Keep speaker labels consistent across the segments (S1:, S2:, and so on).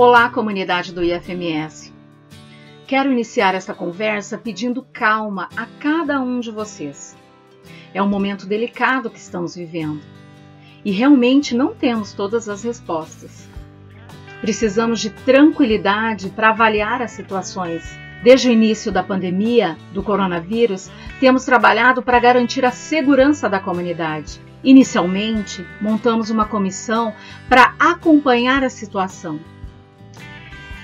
S1: Olá, comunidade do IFMS. Quero iniciar esta conversa pedindo calma a cada um de vocês. É um momento delicado que estamos vivendo e realmente não temos todas as respostas. Precisamos de tranquilidade para avaliar as situações. Desde o início da pandemia do coronavírus, temos trabalhado para garantir a segurança da comunidade. Inicialmente, montamos uma comissão para acompanhar a situação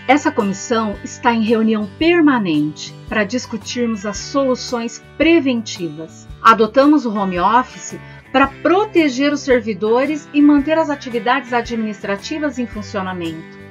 S1: essa comissão está em reunião permanente para discutirmos as soluções preventivas. Adotamos o home office para proteger os servidores e manter as atividades administrativas em funcionamento.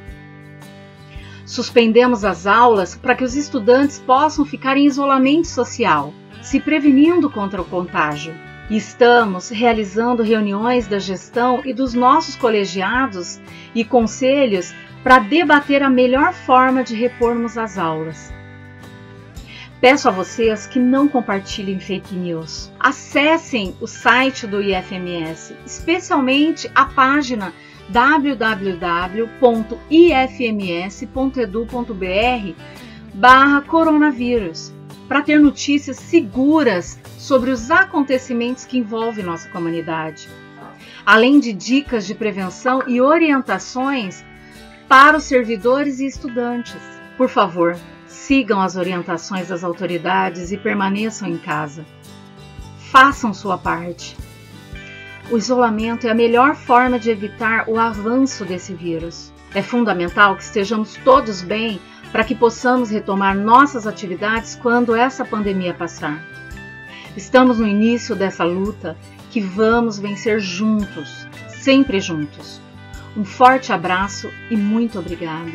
S1: Suspendemos as aulas para que os estudantes possam ficar em isolamento social, se prevenindo contra o contágio. Estamos realizando reuniões da gestão e dos nossos colegiados e conselhos para debater a melhor forma de repormos as aulas. Peço a vocês que não compartilhem fake news. Acessem o site do IFMS, especialmente a página www.ifms.edu.br barra coronavírus para ter notícias seguras sobre os acontecimentos que envolvem nossa comunidade. Além de dicas de prevenção e orientações para os servidores e estudantes. Por favor, sigam as orientações das autoridades e permaneçam em casa. Façam sua parte. O isolamento é a melhor forma de evitar o avanço desse vírus. É fundamental que estejamos todos bem para que possamos retomar nossas atividades quando essa pandemia passar. Estamos no início dessa luta que vamos vencer juntos, sempre juntos. Um forte abraço e muito obrigada.